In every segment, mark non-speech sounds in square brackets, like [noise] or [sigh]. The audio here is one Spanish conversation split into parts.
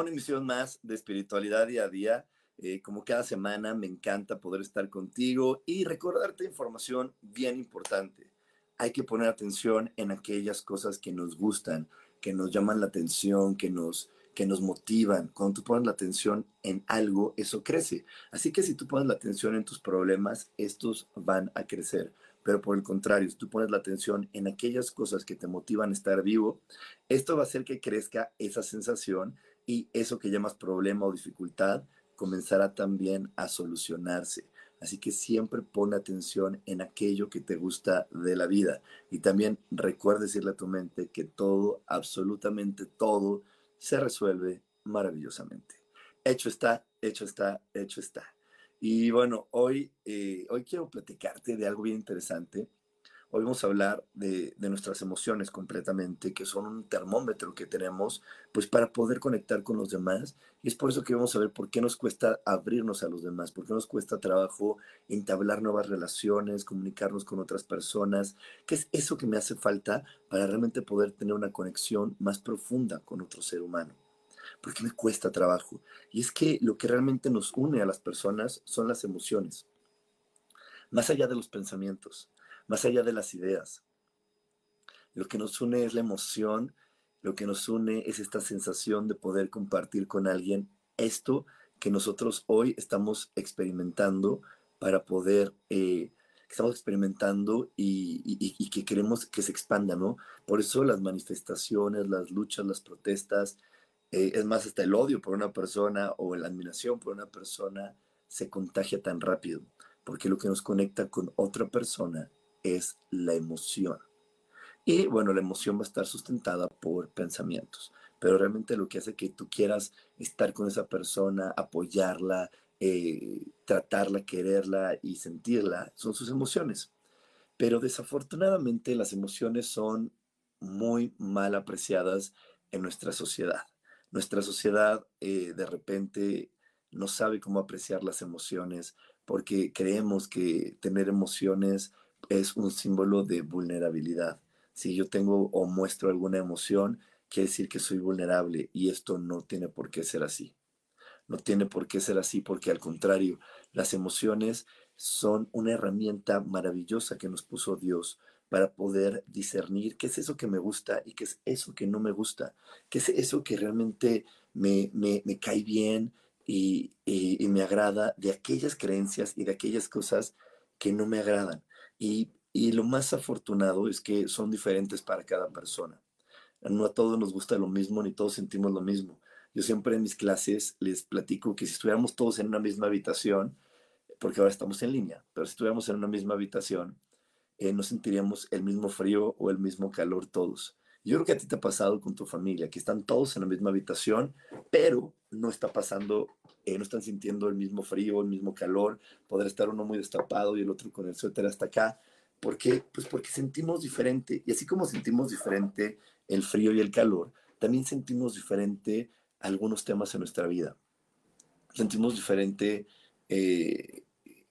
Una emisión más de Espiritualidad Día a Día. Eh, como cada semana, me encanta poder estar contigo y recordarte información bien importante. Hay que poner atención en aquellas cosas que nos gustan, que nos llaman la atención, que nos, que nos motivan. Cuando tú pones la atención en algo, eso crece. Así que si tú pones la atención en tus problemas, estos van a crecer. Pero por el contrario, si tú pones la atención en aquellas cosas que te motivan a estar vivo, esto va a hacer que crezca esa sensación y eso que llamas problema o dificultad comenzará también a solucionarse. Así que siempre pon atención en aquello que te gusta de la vida. Y también recuerda decirle a tu mente que todo, absolutamente todo, se resuelve maravillosamente. Hecho está, hecho está, hecho está. Y bueno, hoy, eh, hoy quiero platicarte de algo bien interesante. Hoy vamos a hablar de, de, nuestras emociones completamente, que son un termómetro que tenemos pues para poder conectar con los demás. Y es por eso que vamos a ver por qué nos cuesta abrirnos a los demás, por qué nos cuesta trabajo entablar nuevas relaciones, comunicarnos con otras personas, qué es eso que me hace falta para realmente poder tener una conexión más profunda con otro ser humano. ¿Por qué me cuesta trabajo? Y es que lo que realmente nos une a las personas son las emociones. Más allá de los pensamientos, más allá de las ideas. Lo que nos une es la emoción, lo que nos une es esta sensación de poder compartir con alguien esto que nosotros hoy estamos experimentando para poder, eh, estamos experimentando y, que queremos que se expanda, ¿no? Por eso las manifestaciones, las luchas, las protestas, eh, es más, hasta el odio por una persona o la admiración por una persona se contagia tan rápido, porque lo que nos conecta con otra persona es la emoción. Y bueno, la emoción va a estar sustentada por pensamientos, pero realmente lo que hace que tú quieras estar con esa persona, apoyarla, eh, tratarla, quererla y sentirla, son sus emociones. Pero desafortunadamente las emociones son muy mal apreciadas en nuestra sociedad. Nuestra sociedad eh, de repente no sabe cómo apreciar las emociones porque creemos que tener emociones es un símbolo de vulnerabilidad. Si yo tengo o muestro alguna emoción, quiere decir que soy vulnerable y esto no tiene por qué ser así. No tiene por qué ser así porque al contrario, las emociones son una herramienta maravillosa que nos puso Dios para poder discernir qué es eso que me gusta y qué es eso que no me gusta, qué es eso que realmente me, me, cae bien y, y, me agrada de aquellas creencias y de aquellas cosas que no me agradan. Y, lo más afortunado es que son diferentes para cada persona. No a todos nos gusta lo mismo ni todos sentimos lo mismo. Yo siempre en mis clases les platico que si estuviéramos todos en una misma habitación, porque ahora estamos en línea, pero si estuviéramos en una misma habitación, eh, no sentiríamos el mismo frío o el mismo calor todos. Yo creo que a ti te ha pasado con tu familia, que están todos en la misma habitación, pero no está pasando, eh, no están sintiendo el mismo frío, el mismo calor, poder estar uno muy destapado y el otro con el suéter hasta acá. ¿Por qué? Pues porque sentimos diferente. Y así como sentimos diferente el frío y el calor, también sentimos diferente algunos temas en nuestra vida. Sentimos diferente eh,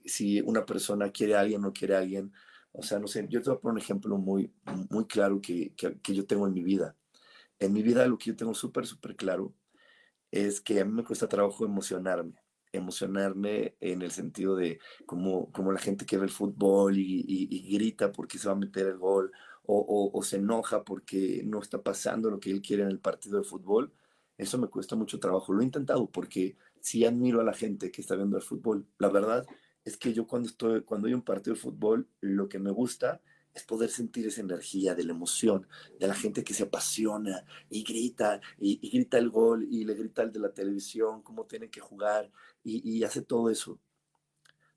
si una persona quiere a alguien o no quiere a alguien, o sea, no sé, yo te voy a poner un ejemplo muy, muy claro que, que, yo tengo en mi vida. En mi vida lo que yo tengo súper, súper claro es que a mí me cuesta trabajo emocionarme. Emocionarme en el sentido de como, como la gente que ve el fútbol y, grita porque se va a meter el gol o, o, o, se enoja porque no está pasando lo que él quiere en el partido de fútbol. Eso me cuesta mucho trabajo. Lo he intentado porque sí admiro a la gente que está viendo el fútbol. La verdad, es que yo cuando estoy, cuando hay un partido de fútbol, lo que me gusta es poder sentir esa energía de la emoción, de la gente que se apasiona y grita, y, grita el gol, y le grita al de la televisión, cómo tiene que jugar, y, hace todo eso.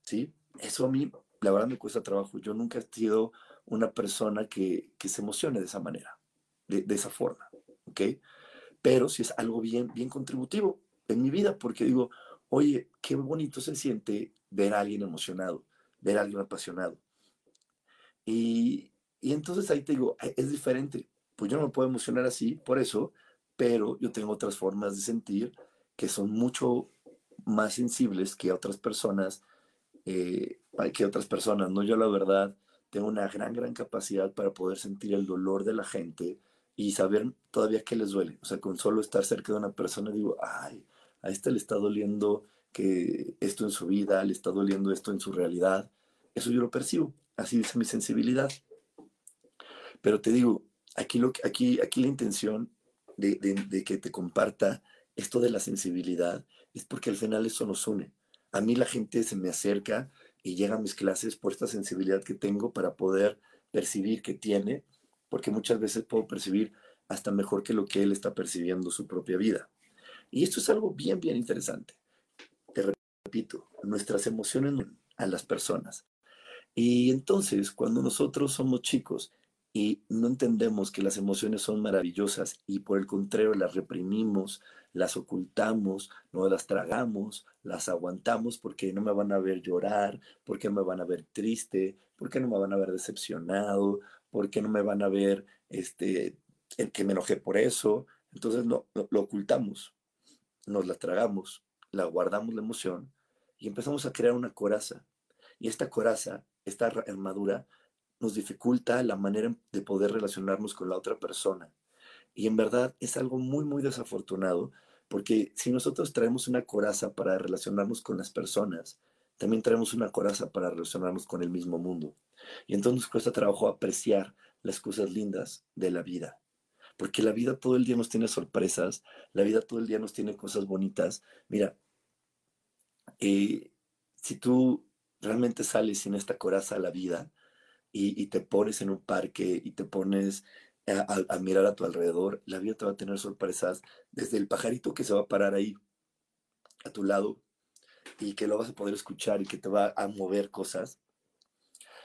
¿Sí? Eso a mí, la verdad, me cuesta trabajo. Yo nunca he sido una persona que, se emocione de esa manera, de, de, esa forma, ¿ok? Pero si es algo bien, bien contributivo en mi vida, porque digo, oye, qué bonito se siente ver a alguien emocionado, ver a alguien apasionado. Y, entonces ahí te digo, es diferente. Pues yo no me puedo emocionar así, por eso, pero yo tengo otras formas de sentir que son mucho más sensibles que otras personas, eh, que otras personas, ¿no? Yo la verdad tengo una gran, gran capacidad para poder sentir el dolor de la gente y saber todavía qué les duele. O sea, con solo estar cerca de una persona digo, ay, a este le está doliendo que esto en su vida, le está doliendo esto en su realidad. Eso yo lo percibo, así dice mi sensibilidad. Pero te digo, aquí, lo, aquí, aquí la intención de, de, que te comparta esto de la sensibilidad es porque al final eso nos une. A mí la gente se me acerca y llega a mis clases por esta sensibilidad que tengo para poder percibir que tiene, porque muchas veces puedo percibir hasta mejor que lo que él está percibiendo su propia vida. Y esto es algo bien, bien interesante te repito, nuestras emociones a las personas. Y entonces, cuando nosotros somos chicos y no entendemos que las emociones son maravillosas y por el contrario las reprimimos, las ocultamos, no las tragamos, las aguantamos porque no me van a ver llorar, porque me van a ver triste, porque no me van a ver decepcionado, porque no me van a ver este, el que me enojé por eso. Entonces no, lo ocultamos, nos las tragamos, la guardamos la emoción y empezamos a crear una coraza. Y esta coraza, esta armadura, nos dificulta la manera de poder relacionarnos con la otra persona. Y en verdad es algo muy, muy desafortunado, porque si nosotros traemos una coraza para relacionarnos con las personas, también traemos una coraza para relacionarnos con el mismo mundo. Y entonces nos cuesta trabajo apreciar las cosas lindas de la vida. Porque la vida todo el día nos tiene sorpresas, la vida todo el día nos tiene cosas bonitas. Mira, eh, si tú realmente sales sin esta coraza a la vida y, te pones en un parque y te pones a, mirar a tu alrededor, la vida te va a tener sorpresas desde el pajarito que se va a parar ahí a tu lado y que lo vas a poder escuchar y que te va a mover cosas,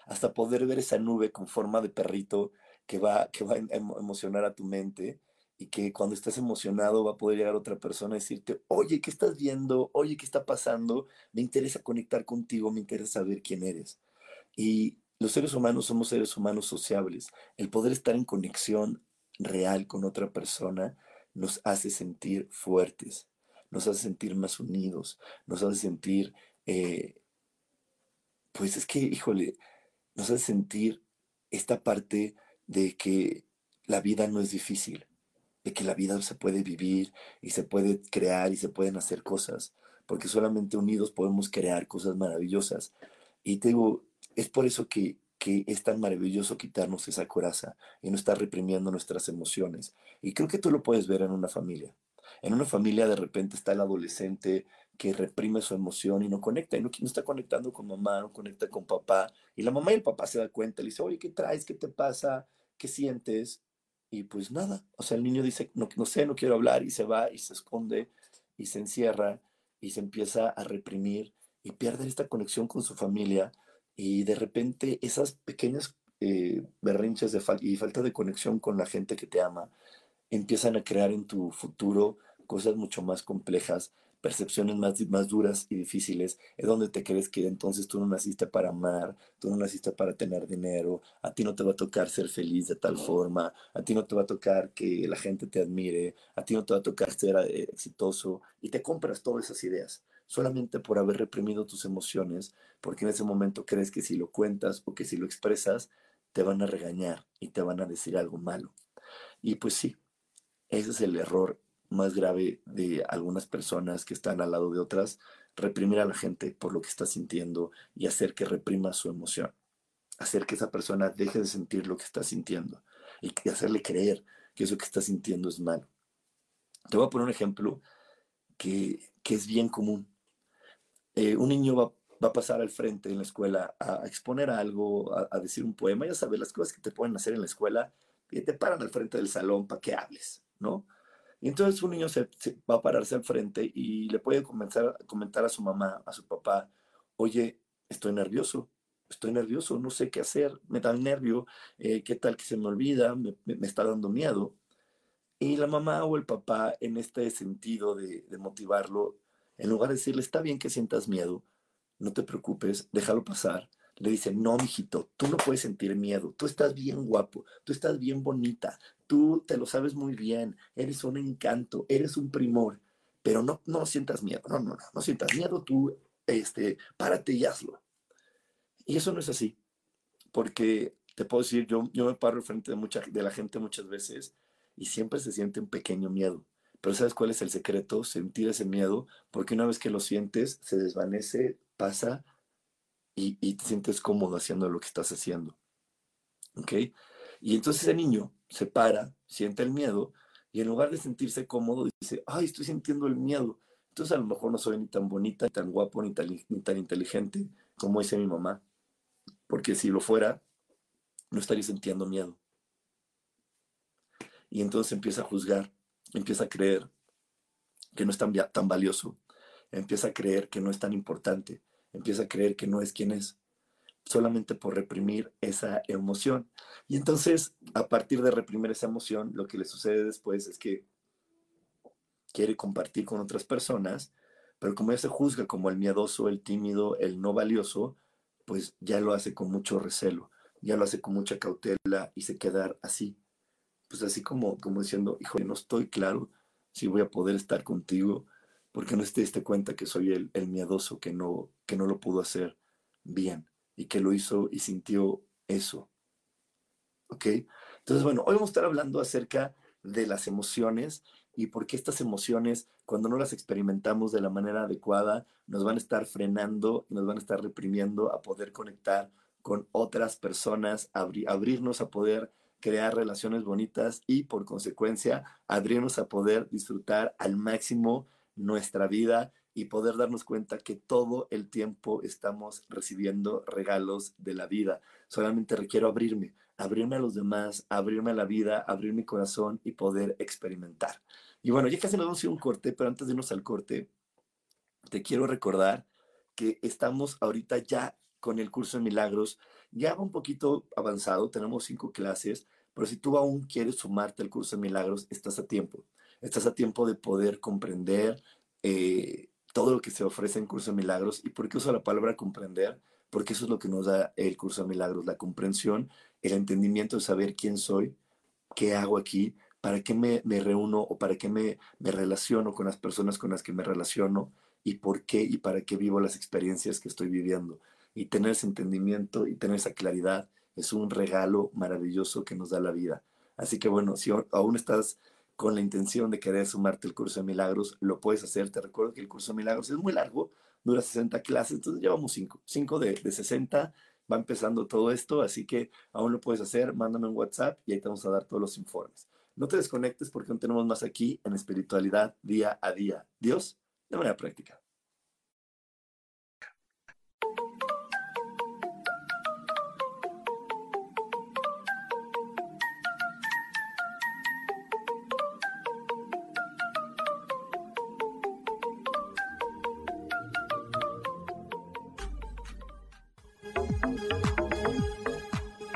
hasta poder ver esa nube con forma de perrito que va, que va a emocionar a tu mente y que cuando estás emocionado va a poder llegar otra persona y decirte, oye, ¿qué estás viendo? Oye, ¿qué está pasando? Me interesa conectar contigo, me interesa saber quién eres. Y los seres humanos somos seres humanos sociables. El poder estar en conexión real con otra persona nos hace sentir fuertes, nos hace sentir más unidos, nos hace sentir, eh, pues es que, híjole, nos hace sentir esta parte de que la vida no es difícil de que la vida se puede vivir y se puede crear y se pueden hacer cosas, porque solamente unidos podemos crear cosas maravillosas. Y te es por eso que, que es tan maravilloso quitarnos esa coraza y no estar reprimiendo nuestras emociones. Y creo que tú lo puedes ver en una familia. En una familia de repente está el adolescente que reprime su emoción y no conecta, y no, no, está conectando con mamá, no conecta con papá, y la mamá y el papá se dan cuenta, le dice, oye, ¿qué traes? ¿Qué te pasa? ¿Qué sientes? Y pues nada, o sea, el niño dice, no, no sé, no quiero hablar y se va y se esconde y se encierra y se empieza a reprimir y pierde esta conexión con su familia y de repente esas pequeñas eh, berrinches de y falta de conexión con la gente que te ama empiezan a crear en tu futuro cosas mucho más complejas percepciones más, más duras y difíciles, es donde te crees que entonces tú no naciste para amar, tú no naciste para tener dinero, a ti no te va a tocar ser feliz de tal forma, a ti no te va a tocar que la gente te admire, a ti no te va a tocar ser eh, exitoso y te compras todas esas ideas solamente por haber reprimido tus emociones, porque en ese momento crees que si lo cuentas o que si lo expresas, te van a regañar y te van a decir algo malo. Y pues sí, ese es el error más grave de algunas personas que están al lado de otras, reprimir a la gente por lo que está sintiendo y hacer que reprima su emoción. Hacer que esa persona deje de sentir lo que está sintiendo y hacerle creer que eso que está sintiendo es malo. Te voy a poner un ejemplo que, es bien común. Eh, un niño va va a pasar al frente en la escuela a, exponer algo, a, decir un poema, ya sabes, las cosas que te pueden hacer en la escuela, y te paran al frente del salón para que hables, ¿no? Y entonces un niño se, va a pararse al frente y le puede comenzar comentar a su mamá, a su papá, oye, estoy nervioso, estoy nervioso, no sé qué hacer, me da nervio, eh, qué tal que se me olvida, me, está dando miedo. Y la mamá o el papá, en este sentido de motivarlo, en lugar de decirle, está bien que sientas miedo, no te preocupes, déjalo pasar. Le dice, no, mijito, tú no puedes sentir miedo, tú estás bien guapo, tú estás bien bonita, tú te lo sabes muy bien, eres un encanto, eres un primor, pero no, no sientas miedo, no, no, no, no sientas miedo, tú, este, párate y hazlo. Y eso no es así, porque te puedo decir, yo, yo me paro frente de, mucha, de la gente muchas veces y siempre se siente un pequeño miedo. Pero ¿sabes cuál es el secreto? Sentir ese miedo, porque una vez que lo sientes, se desvanece pasa y, te sientes cómodo haciendo lo que estás haciendo. ¿Ok? Y entonces ese niño se para, siente el miedo y en lugar de sentirse cómodo dice, ay, estoy sintiendo el miedo. Entonces a lo mejor no soy ni tan bonita, ni tan guapo, ni tan, ni tan inteligente como dice mi mamá. Porque si lo fuera, no estaría sintiendo miedo. Y entonces empieza a juzgar, empieza a creer que no es tan, tan valioso, empieza a creer que no es tan importante, empieza a creer que no es quien es, solamente por reprimir esa emoción. Y entonces, a partir de reprimir esa emoción, lo que le sucede después es que quiere compartir con otras personas, pero como ya se juzga como el miedoso, el tímido, el no valioso, pues ya lo hace con mucho recelo, ya lo hace con mucha cautela y se queda así, pues así como, como diciendo, hijo, no estoy claro si voy a poder estar contigo, porque no te diste cuenta que soy el, el, miedoso que no, que no lo pudo hacer bien y que lo hizo y sintió eso. ¿Ok? Entonces, bueno, hoy vamos a estar hablando acerca de las emociones y por qué estas emociones, cuando no las experimentamos de la manera adecuada, nos van a estar frenando y nos van a estar reprimiendo a poder conectar con otras personas, abrirnos a poder crear relaciones bonitas y por consecuencia abrirnos a poder disfrutar al máximo nuestra vida y poder darnos cuenta que todo el tiempo estamos recibiendo regalos de la vida. Solamente requiero abrirme, abrirme a los demás, abrirme a la vida, abrir mi corazón y poder experimentar. Y bueno, ya casi nos vamos a un corte, pero antes de irnos al corte, te quiero recordar que estamos ahorita ya con el curso de milagros, ya va un poquito avanzado, tenemos cinco clases, pero si tú aún quieres sumarte al curso de milagros, estás a tiempo estás a tiempo de poder comprender eh, todo lo que se ofrece en Curso de Milagros. ¿Y por qué uso la palabra comprender? Porque eso es lo que nos da el Curso de Milagros, la comprensión, el entendimiento de saber quién soy, qué hago aquí, para qué me, reúno o para qué me, me relaciono con las personas con las que me relaciono y por qué y para qué vivo las experiencias que estoy viviendo. Y tener ese entendimiento y tener esa claridad es un regalo maravilloso que nos da la vida. Así que bueno, si aún estás con la intención de querer sumarte al curso de milagros, lo puedes hacer. Te recuerdo que el curso de milagros es muy largo, dura 60 clases, entonces llevamos 5, 5 de, de 60, va empezando todo esto, así que aún lo puedes hacer, mándame un WhatsApp y ahí te vamos a dar todos los informes. No te desconectes porque aún tenemos más aquí en espiritualidad día a día. Dios, de manera práctica.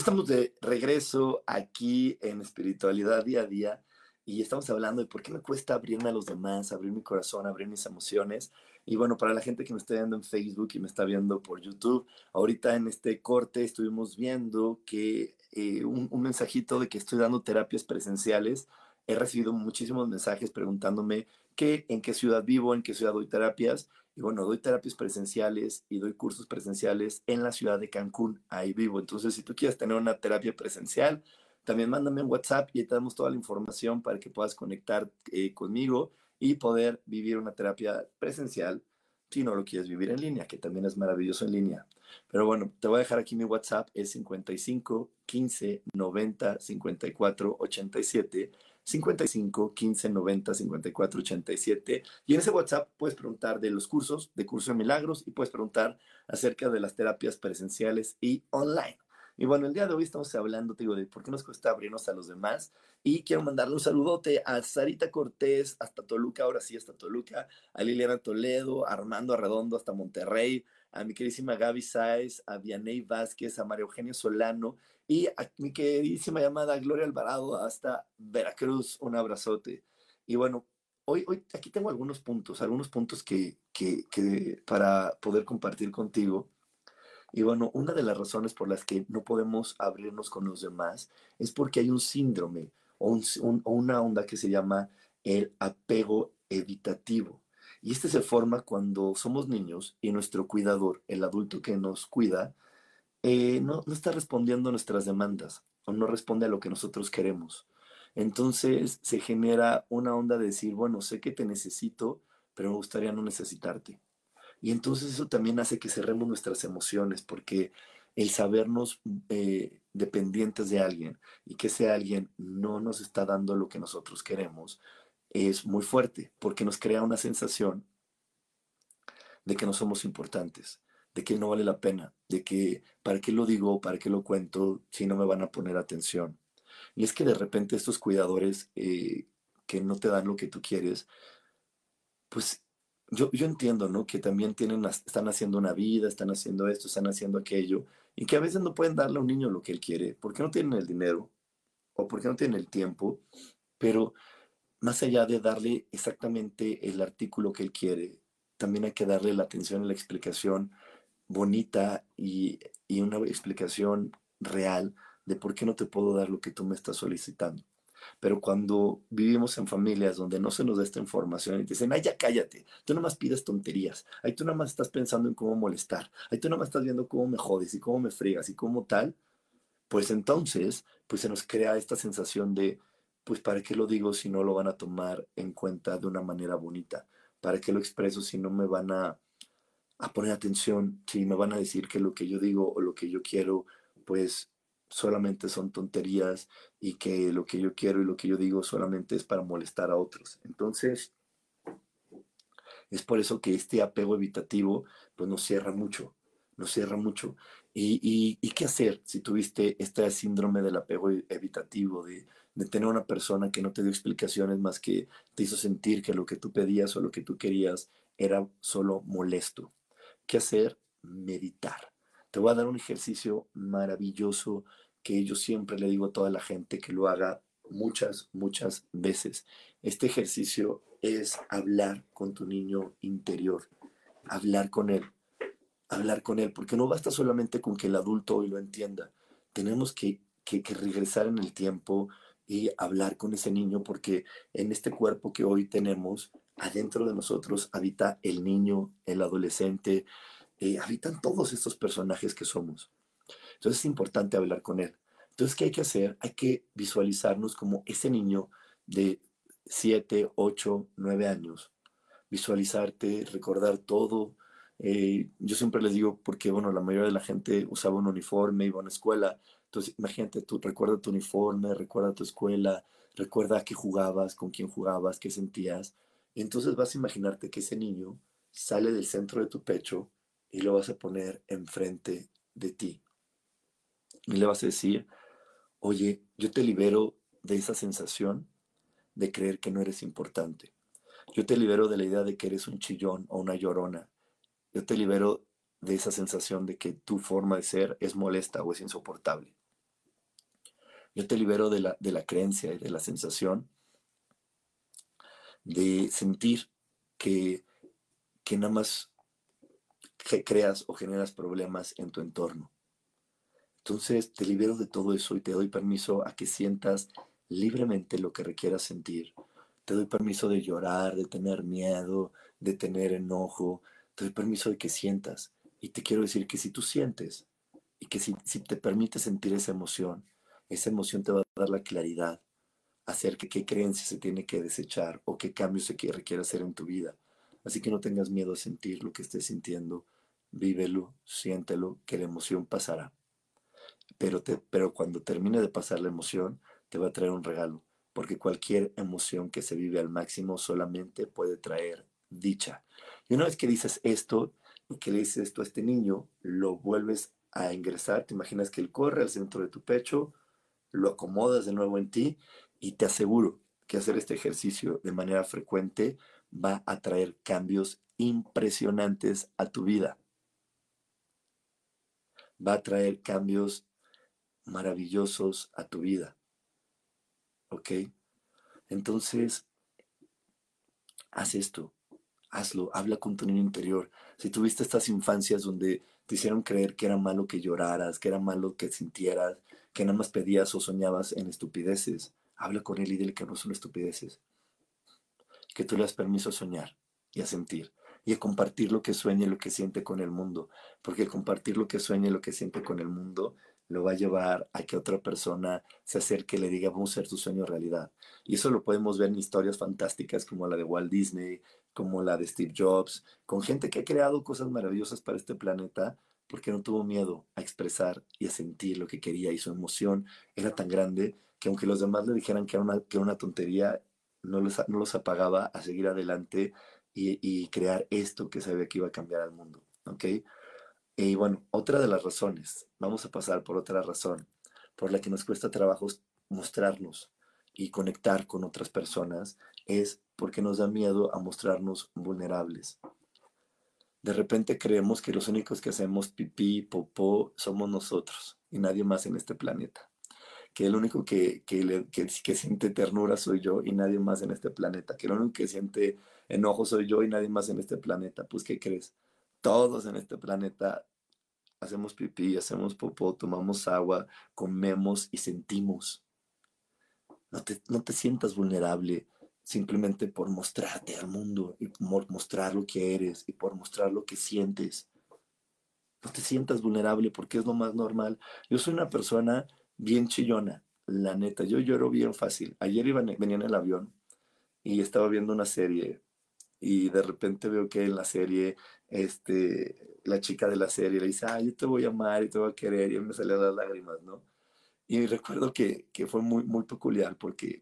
Estamos de regreso aquí en espiritualidad día a día y estamos hablando de por qué me cuesta abrirme a los demás, abrir mi corazón, abrir mis emociones. Y bueno, para la gente que me está viendo en Facebook y me está viendo por YouTube, ahorita en este corte estuvimos viendo que eh, un, un mensajito de que estoy dando terapias presenciales. He recibido muchísimos mensajes preguntándome qué, en qué ciudad vivo, en qué ciudad doy terapias. Y bueno, doy terapias presenciales y doy cursos presenciales en la ciudad de Cancún, ahí vivo. Entonces, si tú quieres tener una terapia presencial, también mándame un WhatsApp y te damos toda la información para que puedas conectar eh, conmigo y poder vivir una terapia presencial si no lo quieres vivir en línea, que también es maravilloso en línea. Pero bueno, te voy a dejar aquí mi WhatsApp, es 55 15 90 54 87 55 15 90 54 87. Y en ese WhatsApp puedes preguntar de los cursos, de Curso de Milagros, y puedes preguntar acerca de las terapias presenciales y online. Y bueno, el día de hoy estamos hablando, te digo, de por qué nos cuesta abrirnos a los demás. Y quiero mandarle un saludote a Sarita Cortés, hasta Toluca, ahora sí, hasta Toluca, a Liliana Toledo, a Armando Arredondo, hasta Monterrey, a mi queridísima Gaby Sáez, a Vianey Vázquez, a María Eugenia Solano y a mi queridísima llamada Gloria Alvarado hasta Veracruz. Un abrazote. Y bueno, hoy, hoy aquí tengo algunos puntos, algunos puntos que, que, que para poder compartir contigo. Y bueno, una de las razones por las que no podemos abrirnos con los demás es porque hay un síndrome o, un, o una onda que se llama el apego evitativo. Y este se forma cuando somos niños y nuestro cuidador, el adulto que nos cuida, eh, no, no está respondiendo a nuestras demandas o no responde a lo que nosotros queremos. Entonces se genera una onda de decir, bueno, sé que te necesito, pero me gustaría no necesitarte. Y entonces eso también hace que cerremos nuestras emociones, porque el sabernos eh, dependientes de alguien y que ese alguien no nos está dando lo que nosotros queremos, es muy fuerte, porque nos crea una sensación de que no somos importantes, de que no vale la pena, de que para qué lo digo, para qué lo cuento, si no me van a poner atención. Y es que de repente estos cuidadores eh, que no te dan lo que tú quieres, pues yo, yo entiendo, ¿no? Que también tienen, están haciendo una vida, están haciendo esto, están haciendo aquello, y que a veces no pueden darle a un niño lo que él quiere, porque no tienen el dinero o porque no tienen el tiempo, pero más allá de darle exactamente el artículo que él quiere, también hay que darle la atención y la explicación bonita y, y una explicación real de por qué no te puedo dar lo que tú me estás solicitando. Pero cuando vivimos en familias donde no se nos da esta información y te dicen, ay, ya cállate, tú nomás pides tonterías, ay, tú nomás estás pensando en cómo molestar, ay, tú nomás estás viendo cómo me jodes y cómo me fregas y cómo tal, pues entonces, pues se nos crea esta sensación de, pues, ¿para qué lo digo si no lo van a tomar en cuenta de una manera bonita? ¿Para qué lo expreso si no me van a, a poner atención, si me van a decir que lo que yo digo o lo que yo quiero, pues solamente son tonterías y que lo que yo quiero y lo que yo digo solamente es para molestar a otros. Entonces, es por eso que este apego evitativo pues nos cierra mucho, nos cierra mucho. ¿Y, y, y qué hacer si tuviste este síndrome del apego evitativo, de, de tener una persona que no te dio explicaciones más que te hizo sentir que lo que tú pedías o lo que tú querías era solo molesto? ¿Qué hacer? Meditar. Te voy a dar un ejercicio maravilloso que yo siempre le digo a toda la gente que lo haga muchas, muchas veces. Este ejercicio es hablar con tu niño interior, hablar con él, hablar con él, porque no basta solamente con que el adulto hoy lo entienda, tenemos que, que, que regresar en el tiempo y hablar con ese niño, porque en este cuerpo que hoy tenemos, adentro de nosotros habita el niño, el adolescente, eh, habitan todos estos personajes que somos. Entonces es importante hablar con él. Entonces, ¿qué hay que hacer? Hay que visualizarnos como ese niño de 7, 8, 9 años. Visualizarte, recordar todo. Eh, yo siempre les digo, porque bueno, la mayoría de la gente usaba un uniforme, iba a una escuela. Entonces, imagínate, tú recuerda tu uniforme, recuerda tu escuela, recuerda a qué jugabas, con quién jugabas, qué sentías. entonces vas a imaginarte que ese niño sale del centro de tu pecho y lo vas a poner enfrente de ti. Y le vas a decir, oye, yo te libero de esa sensación de creer que no eres importante. Yo te libero de la idea de que eres un chillón o una llorona. Yo te libero de esa sensación de que tu forma de ser es molesta o es insoportable. Yo te libero de la, de la creencia y de la sensación de sentir que, que nada más creas o generas problemas en tu entorno. Entonces te libero de todo eso y te doy permiso a que sientas libremente lo que requieras sentir. Te doy permiso de llorar, de tener miedo, de tener enojo. Te doy permiso de que sientas. Y te quiero decir que si tú sientes y que si, te permite sentir esa emoción, esa emoción te va a dar la claridad acerca de qué creencia se tiene que desechar o qué cambios se requiere hacer en tu vida. Así que no tengas miedo a sentir lo que estés sintiendo. Vívelo, siéntelo, que la emoción pasará pero, te, pero cuando termine de pasar la emoción, te va a traer un regalo, porque cualquier emoción que se vive al máximo solamente puede traer dicha. Y una vez que dices esto, y que le dices esto a este niño, lo vuelves a ingresar, te imaginas que él corre al centro de tu pecho, lo acomodas de nuevo en ti y te aseguro que hacer este ejercicio de manera frecuente va a traer cambios impresionantes a tu vida. Va a traer cambios maravillosos a tu vida. ¿Ok? Entonces, haz esto, hazlo, habla con tu niño interior. Si tuviste estas infancias donde te hicieron creer que era malo que lloraras, que era malo que sintieras, que nada más pedías o soñabas en estupideces, habla con él y dile que no son estupideces. Que tú le das permiso a soñar y a sentir y a compartir lo que sueña y lo que siente con el mundo. Porque compartir lo que sueña y lo que siente con el mundo lo va a llevar a que otra persona se acerque y le diga, vamos a hacer tu sueño realidad. Y eso lo podemos ver en historias fantásticas como la de Walt Disney, como la de Steve Jobs, con gente que ha creado cosas maravillosas para este planeta porque no tuvo miedo a expresar y a sentir lo que quería y su emoción era tan grande que aunque los demás le dijeran que era una, que una tontería, no los, no los apagaba a seguir adelante y, y crear esto que sabía que iba a cambiar al mundo. ¿ok?, y bueno, otra de las razones, vamos a pasar por otra razón, por la que nos cuesta trabajo mostrarnos y conectar con otras personas, es porque nos da miedo a mostrarnos vulnerables. De repente creemos que los únicos que hacemos pipí, popó, somos nosotros y nadie más en este planeta. Que el único que, que, que, siente ternura soy yo y nadie más en este planeta. Que el único que siente enojo soy yo y nadie más en este planeta. Pues, ¿qué crees? Todos en este planeta hacemos pipí, hacemos popó, tomamos agua, comemos y sentimos. No te, no te sientas vulnerable simplemente por mostrarte al mundo y por mostrar lo que eres y por mostrar lo que sientes. No te sientas vulnerable porque es lo más normal. Yo soy una persona bien chillona, la neta. Yo lloro bien fácil. Ayer iba, venía en el avión y estaba viendo una serie y de repente veo que en la serie, este, la chica de la serie le dice, ah, yo te voy a amar y te voy a querer, y me salían las lágrimas, ¿no? Y recuerdo que, que, fue muy, muy peculiar porque,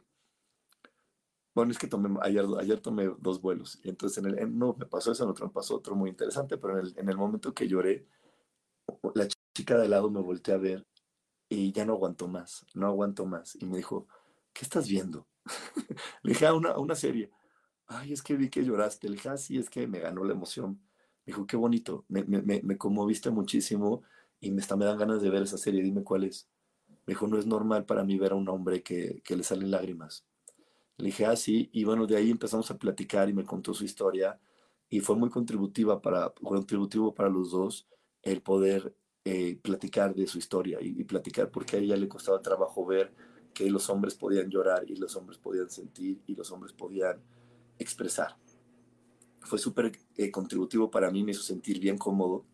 bueno, es que ayer, ayer tomé dos vuelos, y entonces en el, no me pasó eso, en otro me pasó otro muy interesante, pero en el, en momento que lloré, la chica de lado me volteé a ver y ya no aguantó más, no aguanto más, y me dijo, ¿qué estás viendo? [laughs] le dije, a ah, una, una serie ay, es que vi que lloraste. Le dije, ah, sí, es que me ganó la emoción. Me dijo, qué bonito, me, me, me conmoviste muchísimo y me, está, me dan ganas de ver esa serie, dime cuál es. Me dijo, no es normal para mí ver a un hombre que, que le salen lágrimas. Le dije, ah, sí, y bueno, de ahí empezamos a platicar y me contó su historia y fue muy contributiva para, contributivo para los dos el poder eh, platicar de su historia y, y, platicar porque a ella le costaba trabajo ver que los hombres podían llorar y los hombres podían sentir y los hombres podían expresar. Fue súper eh, contributivo para mí, me hizo sentir bien cómodo,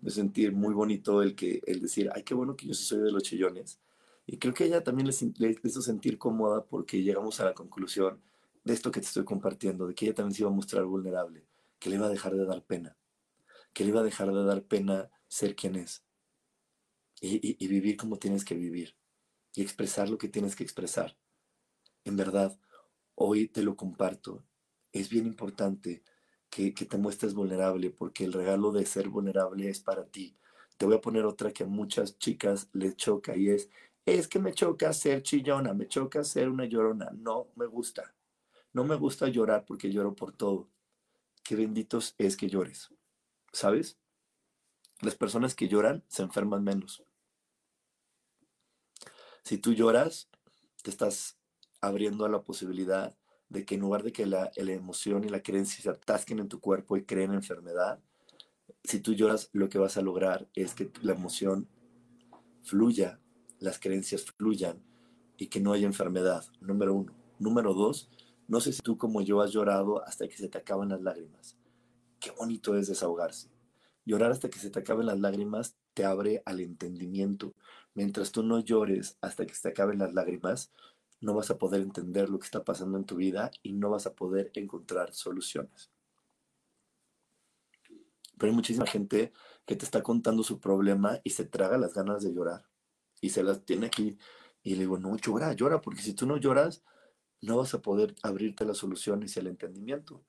me hizo sentir muy bonito el, que, el decir, ay, qué bueno que yo sí soy de los chillones. Y creo que ella también le, hizo sentir cómoda porque llegamos a la conclusión de esto que te estoy compartiendo, de que ella también se iba a mostrar vulnerable, que le iba a dejar de dar pena, que le iba a dejar de dar pena ser quien es y vivir como tienes que vivir y expresar lo que tienes que expresar. En verdad, hoy te lo comparto. Es bien importante que, que, te muestres vulnerable porque el regalo de ser vulnerable es para ti. Te voy a poner otra que a muchas chicas les choca y es, es que me choca ser chillona, me choca ser una llorona. No me gusta. No me gusta llorar porque lloro por todo. Qué benditos es que llores. ¿Sabes? Las personas que lloran se enferman menos. Si tú lloras, te estás abriendo a la posibilidad de que en lugar de que la, la, emoción y la creencia se atasquen en tu cuerpo y creen enfermedad, si tú lloras, lo que vas a lograr es que la emoción fluya, las creencias fluyan y que no haya enfermedad, número uno. Número dos, no sé si tú como yo has llorado hasta que se te acaban las lágrimas. Qué bonito es desahogarse. Llorar hasta que se te acaben las lágrimas te abre al entendimiento. Mientras tú no llores hasta que se te acaben las lágrimas, no vas a poder entender lo que está pasando en tu vida y no vas a poder encontrar soluciones. Pero hay muchísima gente que te está contando su problema y se traga las ganas de llorar. Y se las tiene aquí. Y le digo, no, llora, llora, porque si tú no lloras, no vas a poder abrirte las soluciones y el entendimiento.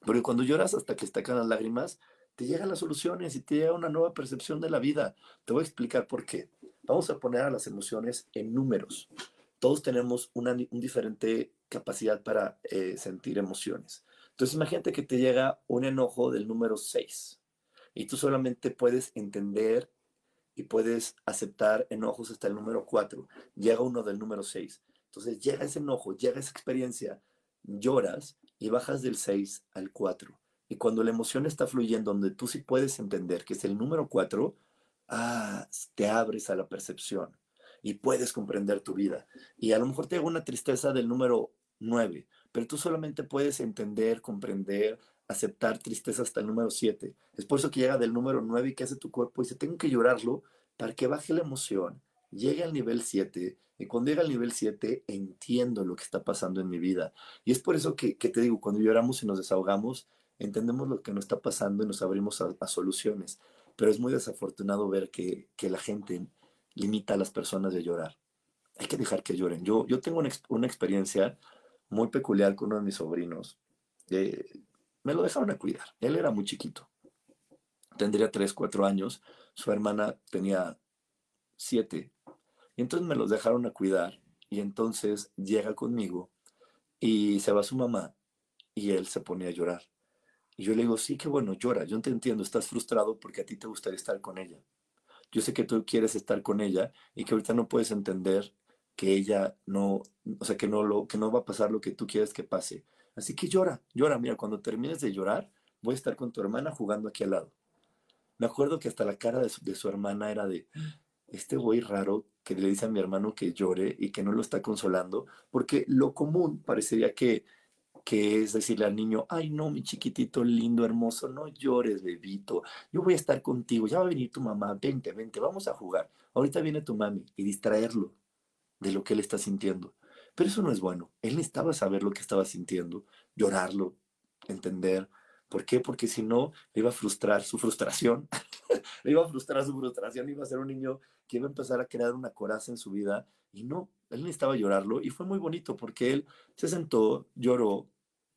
Porque cuando lloras hasta que acaban las lágrimas, te llegan las soluciones y te llega una nueva percepción de la vida. Te voy a explicar por qué. Vamos a poner a las emociones en números. Todos tenemos una un diferente capacidad para eh, sentir emociones. Entonces imagínate que te llega un enojo del número 6 y tú solamente puedes entender y puedes aceptar enojos hasta el número 4. Llega uno del número 6. Entonces llega ese enojo, llega esa experiencia, lloras y bajas del 6 al 4 y cuando la emoción está fluyendo, donde tú sí puedes entender que es el número cuatro, ah, te abres a la percepción y puedes comprender tu vida. Y a lo mejor te llega una tristeza del número nueve, pero tú solamente puedes entender, comprender, aceptar tristeza hasta el número siete. Es por eso que llega del número nueve y que hace tu cuerpo y dice, tengo que llorarlo para que baje la emoción, llegue al nivel 7 y cuando llega al nivel 7 entiendo lo que está pasando en mi vida. Y es por eso que, te digo, cuando lloramos y nos desahogamos, entendemos lo que nos está pasando y nos abrimos a, a soluciones. Pero es muy desafortunado ver que, que, la gente limita a las personas de llorar. Hay que dejar que lloren. Yo, yo tengo una, una experiencia muy peculiar con uno de mis sobrinos. Eh, me lo dejaron a cuidar. Él era muy chiquito. Tendría 3, 4 años. Su hermana tenía 7. Y entonces me los dejaron a cuidar. Y entonces llega conmigo y se va su mamá y él se pone a llorar. Y yo le digo, sí, qué bueno, llora, yo te entiendo, estás frustrado porque a ti te gustaría estar con ella. Yo sé que tú quieres estar con ella y que ahorita no puedes entender que ella no, o sea, que no, lo, que no va a pasar lo que tú quieres que pase. Así que llora, llora, mira, cuando termines de llorar, voy a estar con tu hermana jugando aquí al lado. Me acuerdo que hasta la cara de su, hermana era de, este güey raro que le dice a mi hermano que llore y que no lo está consolando, porque lo común parecería que que es decirle al niño, ay no, mi chiquitito lindo, hermoso, no llores, bebito, yo voy a estar contigo, ya va a venir tu mamá, vente, vente, vamos a jugar, ahorita viene tu mami y distraerlo de lo que él está sintiendo. Pero eso no es bueno, él necesitaba saber lo que estaba sintiendo, llorarlo, entender. ¿Por qué? Porque si no, le iba a frustrar su frustración, [laughs] le iba a frustrar su frustración, iba a ser un niño que iba a empezar a crear una coraza en su vida y no, él necesitaba llorarlo y fue muy bonito porque él se sentó, lloró,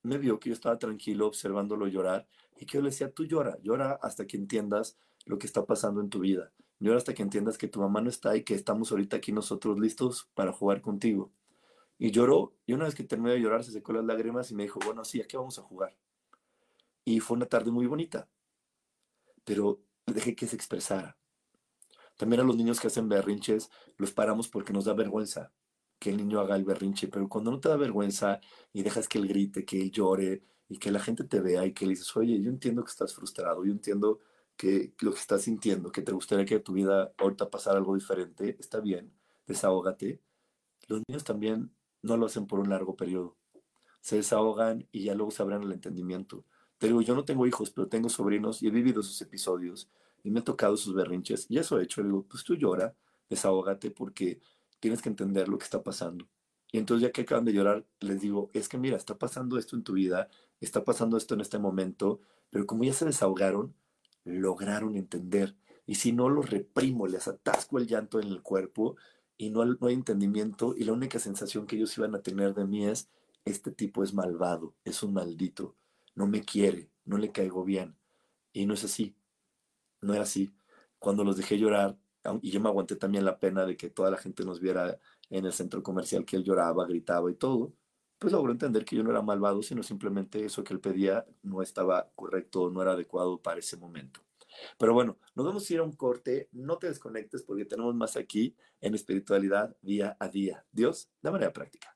me vio que yo estaba tranquilo observándolo llorar y que yo le decía, tú llora, llora hasta que entiendas lo que está pasando en tu vida. Llora hasta que entiendas que tu mamá no está y que estamos ahorita aquí nosotros listos para jugar contigo. Y lloró, y una vez que terminó de llorar se secó las lágrimas y me dijo, bueno, sí, aquí vamos a jugar. Y fue una tarde muy bonita, pero dejé que se expresara. También a los niños que hacen berrinches los paramos porque nos da vergüenza que el niño haga el berrinche, pero cuando no te da vergüenza y dejas que él grite, que él llore y que la gente te vea y que le dices, oye, yo entiendo que estás frustrado, yo entiendo que lo que estás sintiendo, que te gustaría que tu vida ahorita pasara algo diferente, está bien, desahógate. Los niños también no lo hacen por un largo periodo. Se desahogan y ya luego sabrán el entendimiento. Te digo, yo no tengo hijos, pero tengo sobrinos y he vivido esos episodios y me he tocado sus berrinches y eso he hecho. Le digo, pues tú llora, desahógate porque tienes que entender lo que está pasando. Y entonces ya que acaban de llorar, les digo, es que mira, está pasando esto en tu vida, está pasando esto en este momento, pero como ya se desahogaron, lograron entender. Y si no los reprimo, les atasco el llanto en el cuerpo y no, hay entendimiento y la única sensación que ellos iban a tener de mí es, este tipo es malvado, es un maldito, no me quiere, no le caigo bien. Y no es así, no era así. Cuando los dejé llorar, y yo me aguanté también la pena de que toda la gente nos viera en el centro comercial que él lloraba, gritaba y todo, pues logró entender que yo no era malvado, sino simplemente eso que él pedía no estaba correcto, no era adecuado para ese momento. Pero bueno, nos vamos a ir a un corte, no te desconectes porque tenemos más aquí en espiritualidad día a día. Dios, de manera práctica.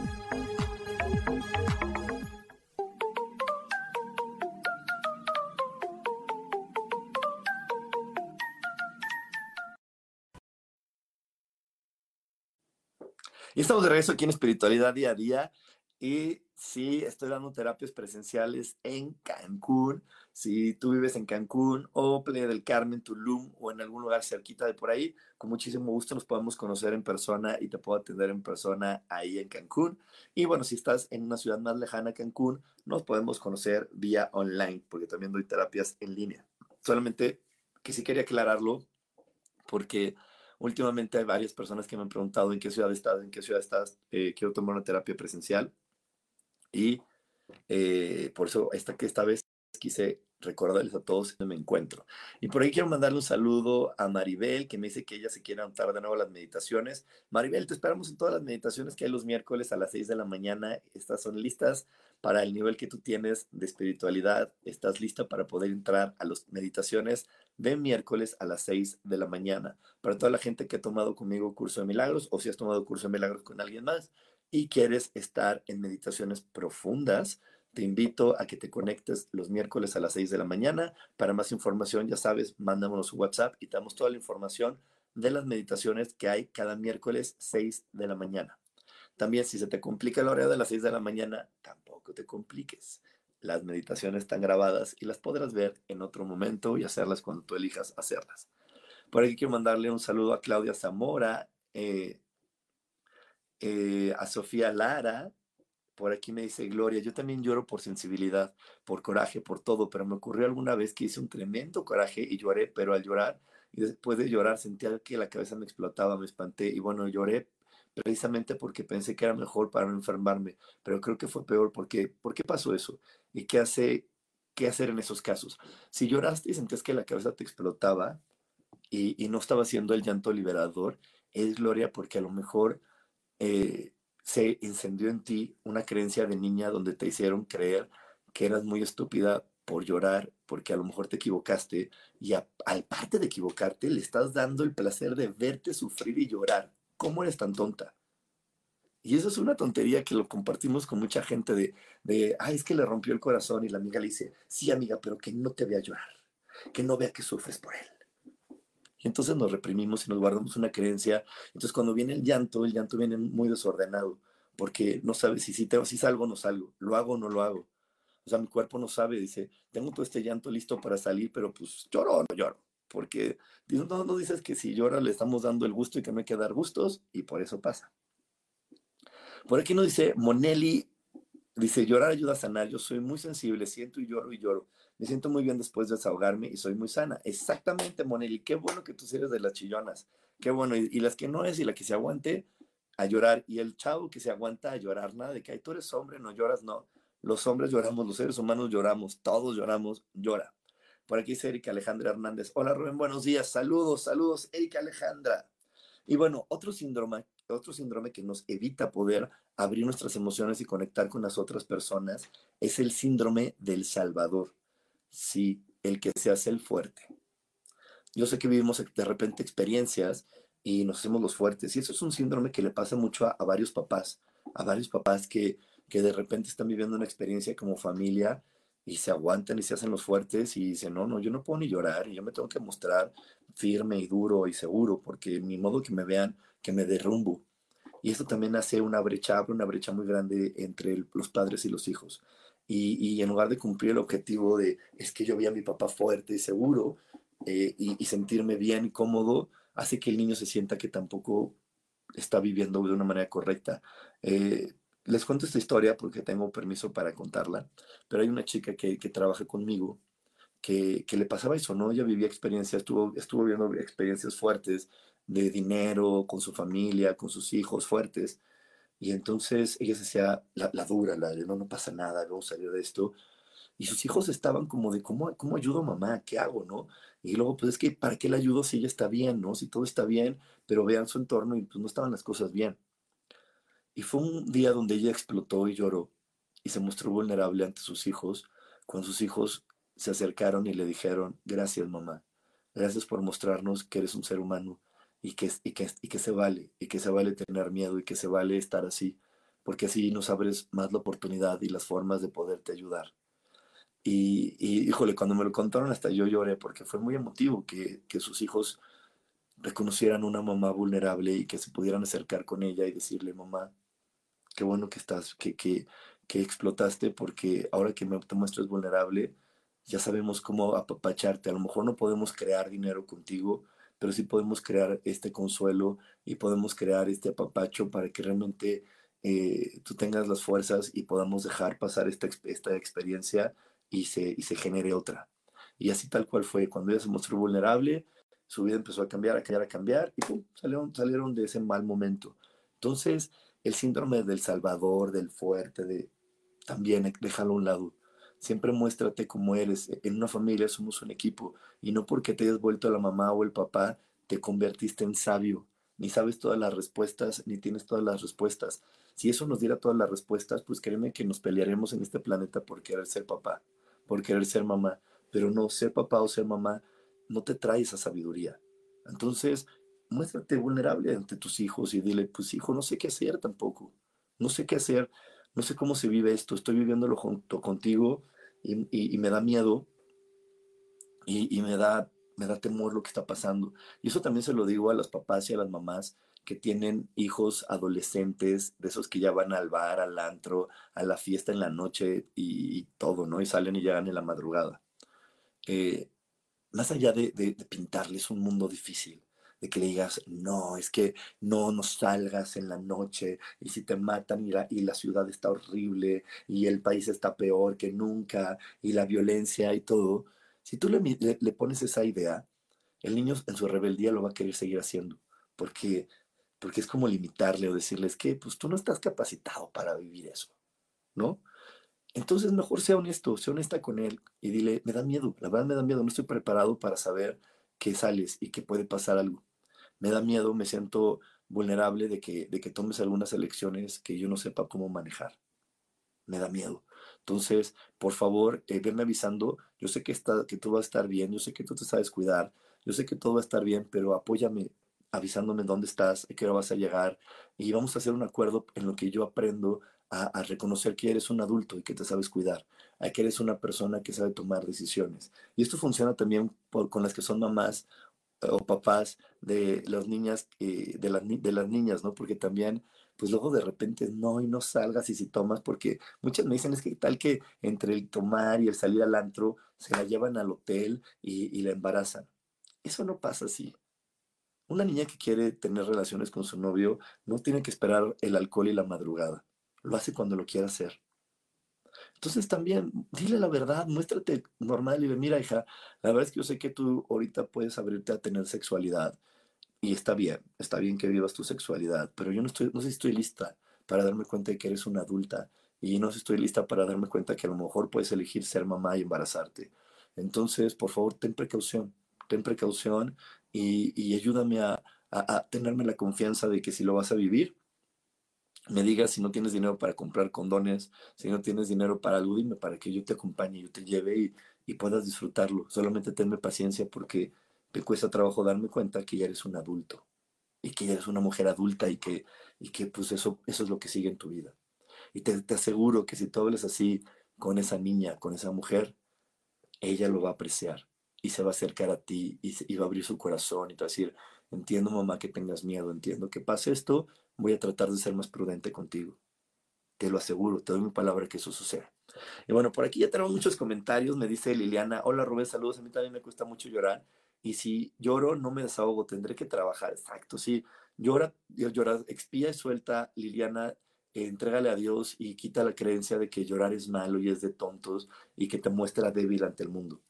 Estamos de regreso aquí en Espiritualidad Día a Día. Y sí, estoy dando terapias presenciales en Cancún. Si tú vives en Cancún o Playa del Carmen, Tulum o en algún lugar cerquita de por ahí, con muchísimo gusto nos podemos conocer en persona y te puedo atender en persona ahí en Cancún. Y bueno, si estás en una ciudad más lejana Cancún, nos podemos conocer vía online, porque también doy terapias en línea. Solamente que sí quería aclararlo, porque Últimamente hay varias personas que me han preguntado en qué ciudad estás, en qué ciudad estás, eh, quiero tomar una terapia presencial. Y eh, por eso esta, que esta vez quise recordarles a todos dónde me encuentro. Y por ahí quiero mandarle un saludo a Maribel, que me dice que ella se quiere anotar de nuevo las meditaciones. Maribel, te esperamos en todas las meditaciones que hay los miércoles a las 6 de la mañana. Estas son listas para el nivel que tú tienes de espiritualidad. Estás lista para poder entrar a las meditaciones de miércoles a las 6 de la mañana. Para toda la gente que ha tomado conmigo curso de milagros o si has tomado curso de milagros con alguien más y quieres estar en meditaciones profundas, Te invito a que te conectes los miércoles a las 6 de la mañana. Para más información, ya sabes, mándanos un WhatsApp y te damos toda la información de las meditaciones que hay cada miércoles 6 de la mañana. También si se te complica la hora de las 6 de la mañana, tampoco te compliques. Las meditaciones están grabadas y las podrás ver en otro momento y hacerlas cuando tú elijas hacerlas. Por aquí quiero mandarle un saludo a Claudia Zamora, eh, eh, a Sofía Lara, por aquí me dice Gloria, yo también lloro por sensibilidad, por coraje, por todo, pero me ocurrió alguna vez que hice un tremendo coraje y lloré, pero al llorar y después de llorar sentía que la cabeza me explotaba, me espanté y bueno, lloré precisamente porque pensé que era mejor para no enfermarme, pero creo que fue peor porque ¿por qué pasó eso? ¿Y qué hace qué hacer en esos casos? Si lloraste y sentías que la cabeza te explotaba y, no estaba haciendo el llanto liberador, es gloria porque a lo mejor eh, se incendió en ti una creencia de niña donde te hicieron creer que eras muy estúpida por llorar, porque a lo mejor te equivocaste, y al parte de equivocarte, le estás dando el placer de verte sufrir y llorar. ¿Cómo eres tan tonta? Y eso es una tontería que lo compartimos con mucha gente de, de, ay, es que le rompió el corazón y la amiga le dice, sí, amiga, pero que no te vea llorar, que no vea que sufres por él. Y entonces nos reprimimos y nos guardamos una creencia. Entonces cuando viene el llanto, el llanto viene muy desordenado, porque no sabes si, si, te, si salgo o no salgo, lo hago o no lo hago. O sea, mi cuerpo no sabe, dice, tengo todo este llanto listo para salir, pero pues lloro o no lloro. Porque no, dices que si llora le estamos dando el gusto y que no hay que dar gustos, y por eso pasa. Por aquí nos dice Monelli, dice, llorar ayuda a sanar, yo soy muy sensible, siento y lloro y lloro. Me siento muy bien después de desahogarme y soy muy sana. Exactamente, Monelli, qué bueno que tú eres de las chillonas. Qué bueno, y, las que no es y la que se aguante a llorar. Y el chavo que se aguanta a llorar, nada de que tú eres hombre, no lloras, no los hombres lloramos, los seres humanos lloramos, todos lloramos, llora. Por aquí dice Erika Alejandra Hernández. Hola Rubén, buenos días. Saludos, saludos, Erika Alejandra. Y bueno, otro síndrome, otro síndrome que nos evita poder abrir nuestras emociones y conectar con las otras personas es el síndrome del Salvador. Sí, el que se hace el fuerte. Yo sé que vivimos de repente experiencias y nos hacemos los fuertes. Y eso es un síndrome que le pasa mucho a varios papás, a varios papás que que de repente están viviendo una experiencia como familia y se aguantan y se hacen los fuertes y dicen, no, no, yo no puedo ni llorar y yo me tengo que mostrar firme y duro y seguro porque ni modo que me vean que me derrumbo. Y esto también hace una brecha, abre una brecha muy grande entre los padres y los hijos. Y, y, en lugar de cumplir el objetivo de, es que yo vi a mi papá fuerte y seguro eh, y, y, sentirme bien y cómodo, hace que el niño se sienta que tampoco está viviendo de una manera correcta. Eh, les cuento esta historia porque tengo permiso para contarla, pero hay una chica que, que trabaja conmigo que, que, le pasaba eso, ¿no? Ella vivía experiencias, estuvo, estuvo viendo experiencias fuertes de dinero, con su familia, con sus hijos fuertes. Y entonces ella se hacía la, la dura, la de no, no pasa nada, vamos a salir de esto. Y sus hijos estaban como de, ¿cómo, ¿cómo ayudo mamá? ¿Qué hago, no? Y luego, pues es que, ¿para qué le ayudo si ella está bien, no? Si todo está bien, pero vean su entorno y pues no estaban las cosas bien. Y fue un día donde ella explotó y lloró y se mostró vulnerable ante sus hijos, cuando sus hijos se acercaron y le dijeron, gracias mamá, gracias por mostrarnos que eres un ser humano y que, y que, y que se vale, y que se vale tener miedo y que se vale estar así, porque así nos abres más la oportunidad y las formas de poderte ayudar. Y, y híjole, cuando me lo contaron hasta yo lloré porque fue muy emotivo que, que sus hijos reconocieran una mamá vulnerable y que se pudieran acercar con ella y decirle, mamá, qué bueno que estás, que, que, que explotaste porque ahora que te muestras vulnerable, ya sabemos cómo apapacharte. A lo mejor no podemos crear dinero contigo, pero sí podemos crear este consuelo y podemos crear este apapacho para que realmente eh, tú tengas las fuerzas y podamos dejar pasar esta, esta experiencia y se, y se genere otra. Y así tal cual fue, cuando ella se mostró vulnerable, su vida empezó a cambiar, a cambiar, a cambiar y pum, salieron, salieron de ese mal momento. Entonces, el síndrome del salvador, del fuerte, de también déjalo a un lado. Siempre muéstrate como eres. En una familia somos un equipo y no porque te hayas vuelto la mamá o el papá te convertiste en sabio, ni sabes todas las respuestas, ni tienes todas las respuestas. Si eso nos diera todas las respuestas, pues créeme que nos pelearemos en este planeta por querer ser papá, por querer ser mamá. Pero no, ser papá o ser mamá no te trae esa sabiduría. Entonces, muéstrate vulnerable ante tus hijos y dile, pues hijo, no sé qué hacer tampoco, no sé qué hacer, no sé cómo se vive esto, estoy viviéndolo junto contigo y, me da miedo y, me, da, me da temor lo que está pasando. Y eso también se lo digo a los papás y a las mamás que tienen hijos adolescentes, de esos que ya van al bar, al antro, a la fiesta en la noche y, todo, ¿no? Y salen y llegan en la madrugada. Eh, más allá de, de, pintarles un mundo difícil, de que le digas, no, es que no nos salgas en la noche y si te matan y la, y la ciudad está horrible y el país está peor que nunca y la violencia y todo, si tú le, le, pones esa idea, el niño en su rebeldía lo va a querer seguir haciendo, porque, porque es como limitarle o decirles que pues tú no estás capacitado para vivir eso, ¿no? Entonces mejor sea honesto, sea honesta con él y dile, me da miedo, la verdad me da miedo, no estoy preparado para saber que sales y que puede pasar algo me da miedo, me siento vulnerable de que, de que tomes algunas elecciones que yo no sepa cómo manejar. Me da miedo. Entonces, por favor, eh, venme avisando. Yo sé que, está, que tú vas a estar bien, yo sé que tú te sabes cuidar, yo sé que todo va a estar bien, pero apóyame avisándome dónde estás, a qué hora vas a llegar y vamos a hacer un acuerdo en lo que yo aprendo a, reconocer que eres un adulto y que te sabes cuidar, a que eres una persona que sabe tomar decisiones. Y esto funciona también con las que son mamás o papás de las niñas, de, las, de las niñas, ¿no? Porque también, pues luego de repente, no, y no salgas y si tomas, porque muchas me dicen, es que tal que entre el tomar y el salir al antro, se la llevan al hotel y, y la embarazan. Eso no pasa así. Una niña que quiere tener relaciones con su novio no tiene que esperar el alcohol y la madrugada. Lo hace cuando lo quiera hacer. Entonces también, dile la verdad, muéstrate normal y dile, mira hija, la verdad es que yo sé que tú ahorita puedes abrirte a tener sexualidad y está bien, está bien que vivas tu sexualidad, pero yo no, estoy, no estoy lista para darme cuenta de que eres una adulta y no estoy lista para darme cuenta que a lo mejor puedes elegir ser mamá y embarazarte. Entonces, por favor, ten precaución, ten precaución y, ayúdame a tenerme la confianza de que si lo vas a vivir, me digas si no tienes dinero para comprar condones, si no tienes dinero para algo, para que yo te acompañe, yo te lleve y, y puedas disfrutarlo. Solamente tenme paciencia porque me cuesta trabajo darme cuenta que ya eres un adulto y que ya eres una mujer adulta y que, y que pues eso, eso es lo que sigue en tu vida. Y te, te aseguro que si tú hablas así con esa niña, con esa mujer, ella lo va a apreciar y se va a acercar a ti y, y va a abrir su corazón y te va a decir, entiendo mamá que tengas miedo, entiendo que pase esto, voy a tratar de ser más prudente contigo. Te lo aseguro, te doy mi palabra que eso suceda. Y bueno, por aquí ya tenemos muchos comentarios. Me dice Liliana, hola Rubén, saludos. A mí también me cuesta mucho llorar. Y si lloro, no me desahogo, tendré que trabajar. Exacto, sí. Llora, llora, expía y suelta, Liliana, entrégale a Dios y quita la creencia de que llorar es malo y es de tontos y que te muestra débil ante el mundo.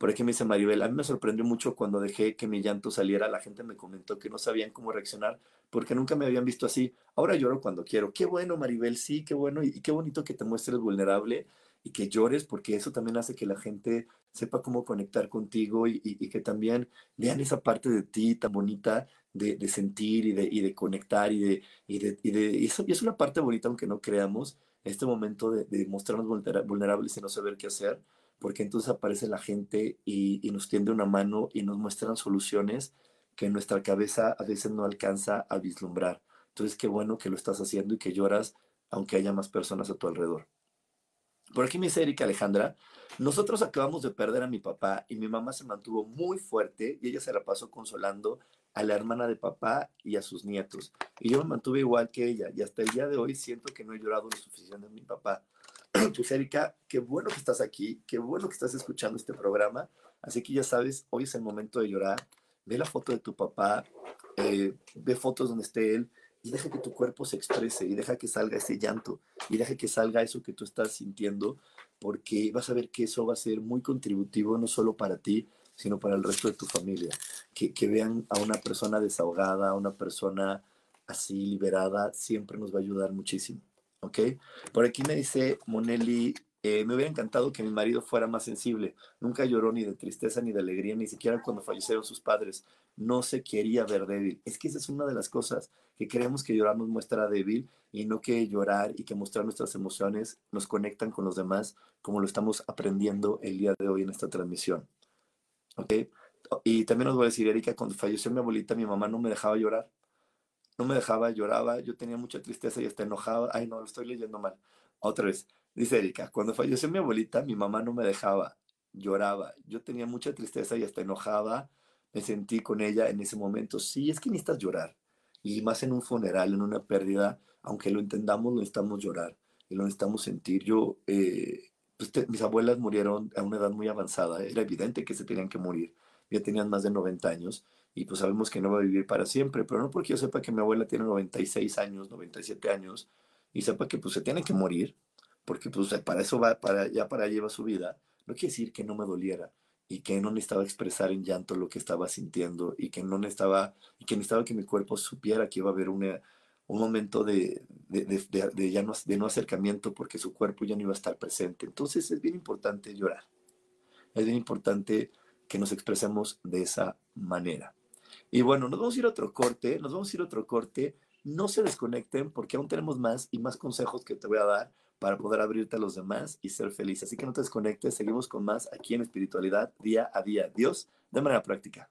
Por aquí me dice Maribel, a mí me sorprendió mucho cuando dejé que mi llanto saliera, la gente me comentó que no sabían cómo reaccionar porque nunca me habían visto así. Ahora lloro cuando quiero. Qué bueno, Maribel, sí, qué bueno y, qué bonito que te muestres vulnerable y que llores porque eso también hace que la gente sepa cómo conectar contigo y, que también vean esa parte de ti tan bonita de, sentir y de, y de conectar y de, y de, y eso y es una parte bonita aunque no creamos este momento de, mostrarnos vulnerables y no saber qué hacer porque entonces aparece la gente y, nos tiende una mano y nos muestran soluciones que nuestra cabeza a veces no alcanza a vislumbrar. Entonces, qué bueno que lo estás haciendo y que lloras aunque haya más personas a tu alrededor. Por aquí me dice Erika Alejandra, nosotros acabamos de perder a mi papá y mi mamá se mantuvo muy fuerte y ella se la pasó consolando a la hermana de papá y a sus nietos. Y yo me mantuve igual que ella y hasta el día de hoy siento que no he llorado lo suficiente a mi papá. [clears throat] Pues Erika, qué bueno que estás aquí, qué bueno que estás escuchando este programa. Así que ya sabes, hoy es el momento de llorar. Ve la foto de tu papá, eh, ve fotos donde esté él y deja que tu cuerpo se exprese y deja que salga ese llanto y deja que salga eso que tú estás sintiendo porque vas a ver que eso va a ser muy contributivo no solo para ti, sino para el resto de tu familia. Que, que vean a una persona desahogada, a una persona así liberada, siempre nos va a ayudar muchísimo. ¿Ok? Por aquí me dice Monelli, eh, me hubiera encantado que mi marido fuera más sensible. Nunca lloró ni de tristeza ni de alegría, ni siquiera cuando fallecieron sus padres. No se quería ver débil. Es que esa es una de las cosas que creemos que llorar nos muestra débil y no que llorar y que mostrar nuestras emociones nos conectan con los demás, como lo estamos aprendiendo el día de hoy en esta transmisión. ¿Ok? Y también os voy a decir, Erika, cuando falleció mi abuelita, mi mamá no me dejaba llorar no me dejaba, lloraba, yo tenía mucha tristeza y hasta enojaba, ay no, lo estoy leyendo mal, Otra vez, dice Erika, cuando falleció mi abuelita, mi mamá no me dejaba, lloraba. Yo tenía mucha tristeza y hasta enojada me sentí con ella en ese momento. Sí, es que necesitas llorar. Y más en un funeral, en una pérdida, aunque lo entendamos, lo necesitamos llorar y lo necesitamos sentir. Yo, eh, pues mis abuelas murieron a una edad muy avanzada. Era evidente que se tenían que morir. Ya tenían más de 90 años y pues sabemos que no va a vivir para siempre, pero no porque yo sepa que mi abuela tiene 96 años, 97 años y sepa que pues se tiene que morir, porque pues para eso va, para, ya para lleva su vida, no quiere decir que no me doliera y que no necesitaba expresar en llanto lo que estaba sintiendo y que no necesitaba, y que necesitaba que mi cuerpo supiera que iba a haber una, un momento de, de, de, de, ya no, de no acercamiento porque su cuerpo ya no iba a estar presente. Entonces es bien importante llorar. Es bien importante que nos expresemos de esa manera. Y bueno, nos vamos a ir a otro corte, nos vamos a ir a otro corte. No se desconecten porque aún tenemos más y más consejos que te voy a dar para poder abrirte a los demás y ser feliz. Así que no te desconectes, seguimos con más aquí en espiritualidad día a día. Dios, de manera práctica.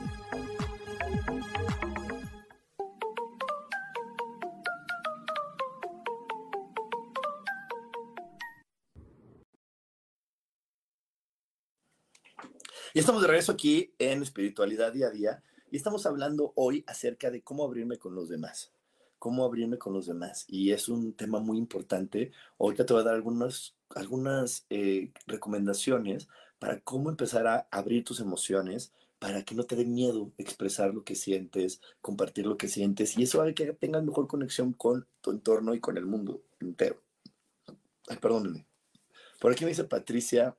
Y estamos de regreso aquí en Espiritualidad Día a Día y estamos hablando hoy acerca de cómo abrirme con los demás. Cómo abrirme con los demás. Y es un tema muy importante. Ahorita te voy a dar algunas, algunas eh, recomendaciones para cómo empezar a abrir tus emociones, para que no te dé miedo expresar lo que sientes, compartir lo que sientes, y eso hace que tengas mejor conexión con tu entorno y con el mundo entero. Ay, perdónenme. Por aquí me dice Patricia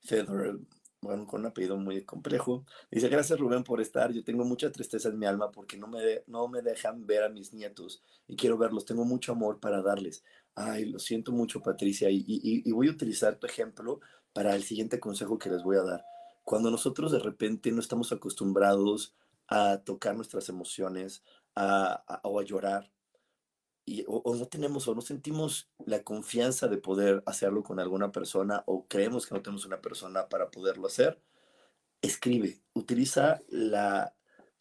Federer, bueno, con un apellido muy complejo. Dice, gracias Rubén por estar. Yo tengo mucha tristeza en mi alma porque no me, no me dejan ver a mis nietos y quiero verlos. Tengo mucho amor para darles. Ay, lo siento mucho, Patricia. Y, y, voy a utilizar tu ejemplo para el siguiente consejo que les voy a dar. Cuando nosotros de repente no estamos acostumbrados a tocar nuestras emociones a, o a llorar, o, no tenemos o no sentimos la confianza de poder hacerlo con alguna persona o creemos que no tenemos una persona para poderlo hacer, escribe, utiliza la,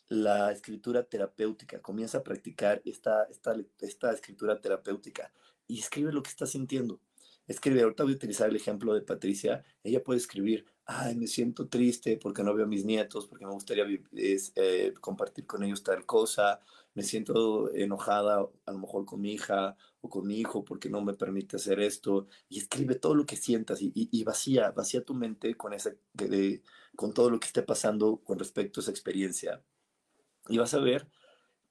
la escritura terapéutica, comienza a practicar esta, esta, esta escritura terapéutica y escribe lo que estás sintiendo. Escribe, ahorita voy a utilizar el ejemplo de Patricia, ella puede escribir, ay, me siento triste porque no veo a mis nietos, porque me gustaría eh, compartir con ellos tal cosa, me siento enojada a lo mejor con mi hija o con mi hijo porque no me permite hacer esto, y escribe todo lo que sientas y, vacía, vacía tu mente con, ese, con todo lo que esté pasando con respecto a esa experiencia. Y vas a ver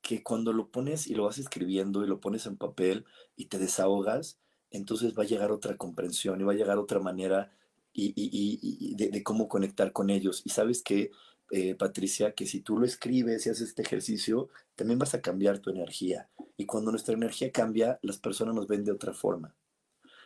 que cuando lo pones y lo vas escribiendo y lo pones en papel y te desahogas, entonces va a llegar otra comprensión y va a llegar otra manera y, de, de, cómo conectar con ellos. Y sabes que eh, Patricia, que si tú lo escribes y haces este ejercicio, también vas a cambiar tu energía. Y cuando nuestra energía cambia, las personas nos ven de otra forma.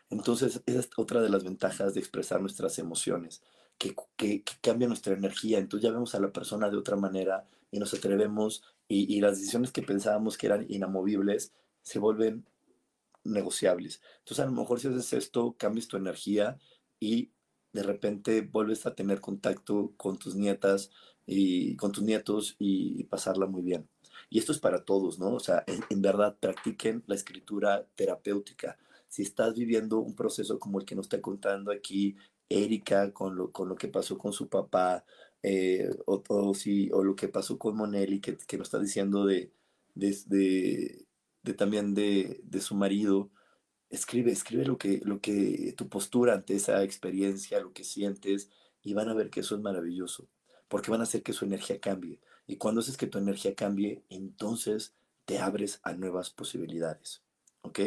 Entonces, esa es otra de las ventajas de expresar nuestras emociones, que, que, cambia nuestra energía. Entonces ya vemos a la persona de otra manera y nos atrevemos y, y las decisiones que pensábamos que eran inamovibles se vuelven negociables. Entonces a lo mejor si haces esto, cambias tu energía y de repente vuelves a tener contacto con tus nietas y con tus nietos y, pasarla muy bien. Y esto es para todos, ¿no? O sea, en, verdad practiquen la escritura terapéutica. Si estás viviendo un proceso como el que nos está contando aquí Erika con lo, con lo que pasó con su papá, eh, o, si, o lo que pasó con Monelli, que, que nos está diciendo de, de, de también de, de, su marido, escribe, escribe lo que, lo que, tu postura ante esa experiencia, lo que sientes, y van a ver que eso es maravilloso, porque van a hacer que su energía cambie. Y cuando haces que tu energía cambie, entonces te abres a nuevas posibilidades. ¿Ok?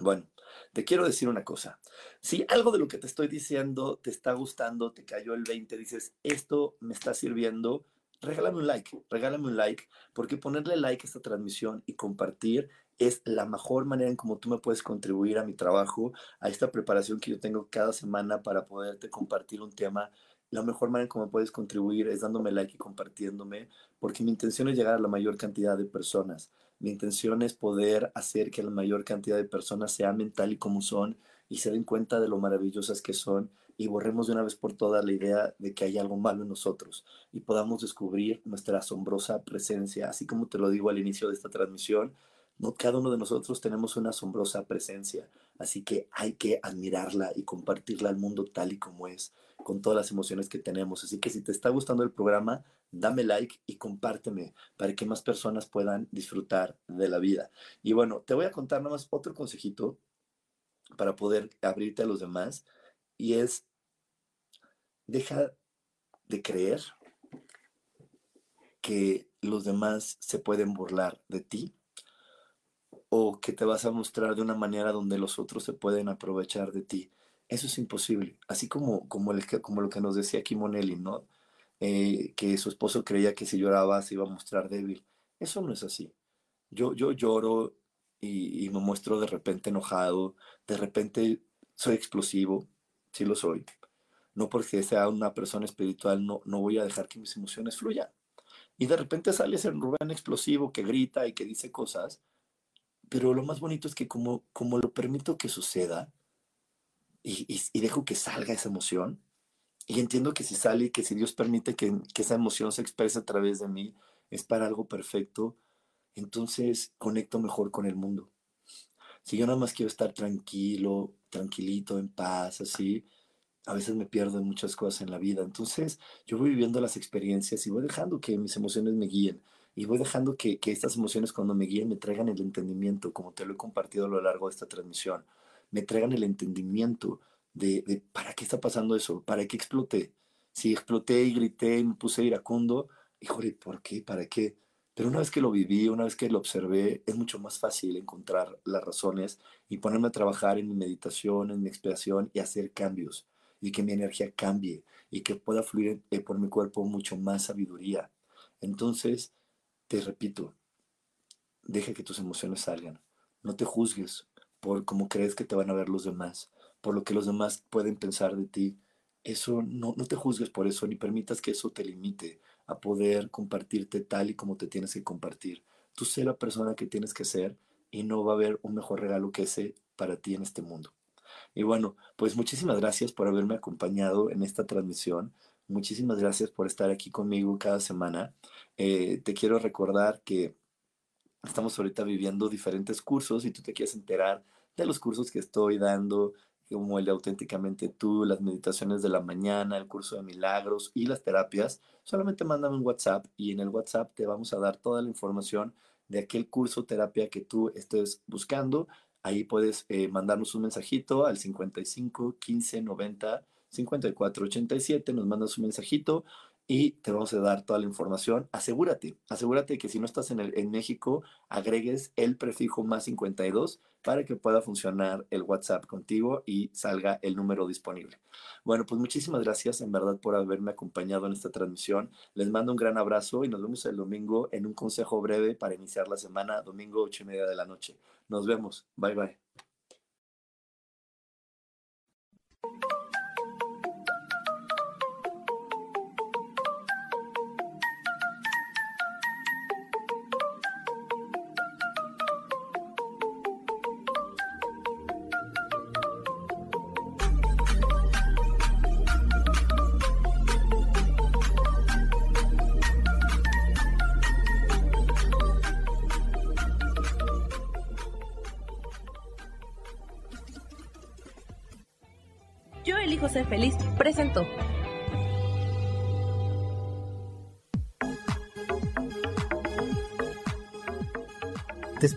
Bueno, te quiero decir una cosa. Si algo de lo que te estoy diciendo te está gustando, te cayó el 20, dices, esto me está sirviendo, regálame un like, regálame un like, porque ponerle like a esta transmisión y compartir es la mejor manera en cómo tú me puedes contribuir a mi trabajo, a esta preparación que yo tengo cada semana para poderte compartir un tema. La mejor manera en cómo puedes contribuir es dándome like y compartiéndome, porque mi intención es llegar a la mayor cantidad de personas. Mi intención es poder hacer que la mayor cantidad de personas se amen tal y como son y se den cuenta de lo maravillosas que son y borremos de una vez por todas la idea de que hay algo malo en nosotros y podamos descubrir nuestra asombrosa presencia. Así como te lo digo al inicio de esta transmisión, no, cada uno de nosotros tenemos una asombrosa presencia, así que hay que admirarla y compartirla al mundo tal y como es, con todas las emociones que tenemos. Así que si te está gustando el programa, dame like y compárteme para que más personas puedan disfrutar de la vida. Y bueno, te voy a contar nada más otro consejito para poder abrirte a los demás y es, deja de creer que los demás se pueden burlar de ti o que te vas a mostrar de una manera donde los otros se pueden aprovechar de ti. Eso es imposible. Así como, como, el, como lo que nos decía aquí Monelli, ¿no? Eh, que su esposo creía que si lloraba se iba a mostrar débil. Eso no es así. Yo, yo lloro y, me muestro de repente enojado, de repente soy explosivo, sí lo soy. No porque sea una persona espiritual, no, no voy a dejar que mis emociones fluyan. Y de repente sale ese Rubén explosivo que grita y que dice cosas, pero lo más bonito es que como, como lo permito que suceda y, y, dejo que salga esa emoción, y entiendo que si sale y que si Dios permite que, que esa emoción se exprese a través de mí, es para algo perfecto, entonces conecto mejor con el mundo. Si yo nada más quiero estar tranquilo, tranquilito, en paz, así, a veces me pierdo en muchas cosas en la vida. Entonces, yo voy viviendo las experiencias y voy dejando que mis emociones me guíen. Y voy dejando que, que estas emociones cuando me guíen me traigan el entendimiento, como te lo he compartido a lo largo de esta transmisión. Me traigan el entendimiento de, de para qué está pasando eso, para qué exploté. Si exploté y grité y me puse iracundo, híjole, ¿por qué? ¿Para qué? Pero una vez que lo viví, una vez que lo observé, es mucho más fácil encontrar las razones y ponerme a trabajar en mi meditación, en mi expiación y hacer cambios y que mi energía cambie y que pueda fluir eh, por mi cuerpo mucho más sabiduría. Entonces, te repito, deja que tus emociones salgan. No te juzgues por cómo crees que te van a ver los demás, por lo que los demás pueden pensar de ti. Eso no, no te juzgues por eso, ni permitas que eso te limite a poder compartirte tal y como te tienes que compartir. Tú sé la persona que tienes que ser y no va a haber un mejor regalo que ese para ti en este mundo. Y bueno, pues muchísimas gracias por haberme acompañado en esta transmisión. Muchísimas gracias por estar aquí conmigo cada semana. Eh, te quiero recordar que estamos ahorita viviendo diferentes cursos y tú te quieres enterar de los cursos que estoy dando, como el de auténticamente tú, las meditaciones de la mañana, el curso de milagros y las terapias, solamente mándame un WhatsApp y en el WhatsApp te vamos a dar toda la información de aquel curso terapia que tú estés buscando. Ahí puedes eh, mandarnos un mensajito al 55 15 90 54 87, nos mandas un mensajito y te vamos a dar toda la información. Asegúrate, asegúrate que si no estás en, el, en México, agregues el prefijo más 52 para que pueda funcionar el WhatsApp contigo y salga el número disponible. Bueno, pues muchísimas gracias en verdad por haberme acompañado en esta transmisión. Les mando un gran abrazo y nos vemos el domingo en un consejo breve para iniciar la semana, domingo ocho y media de la noche. Nos vemos. Bye bye.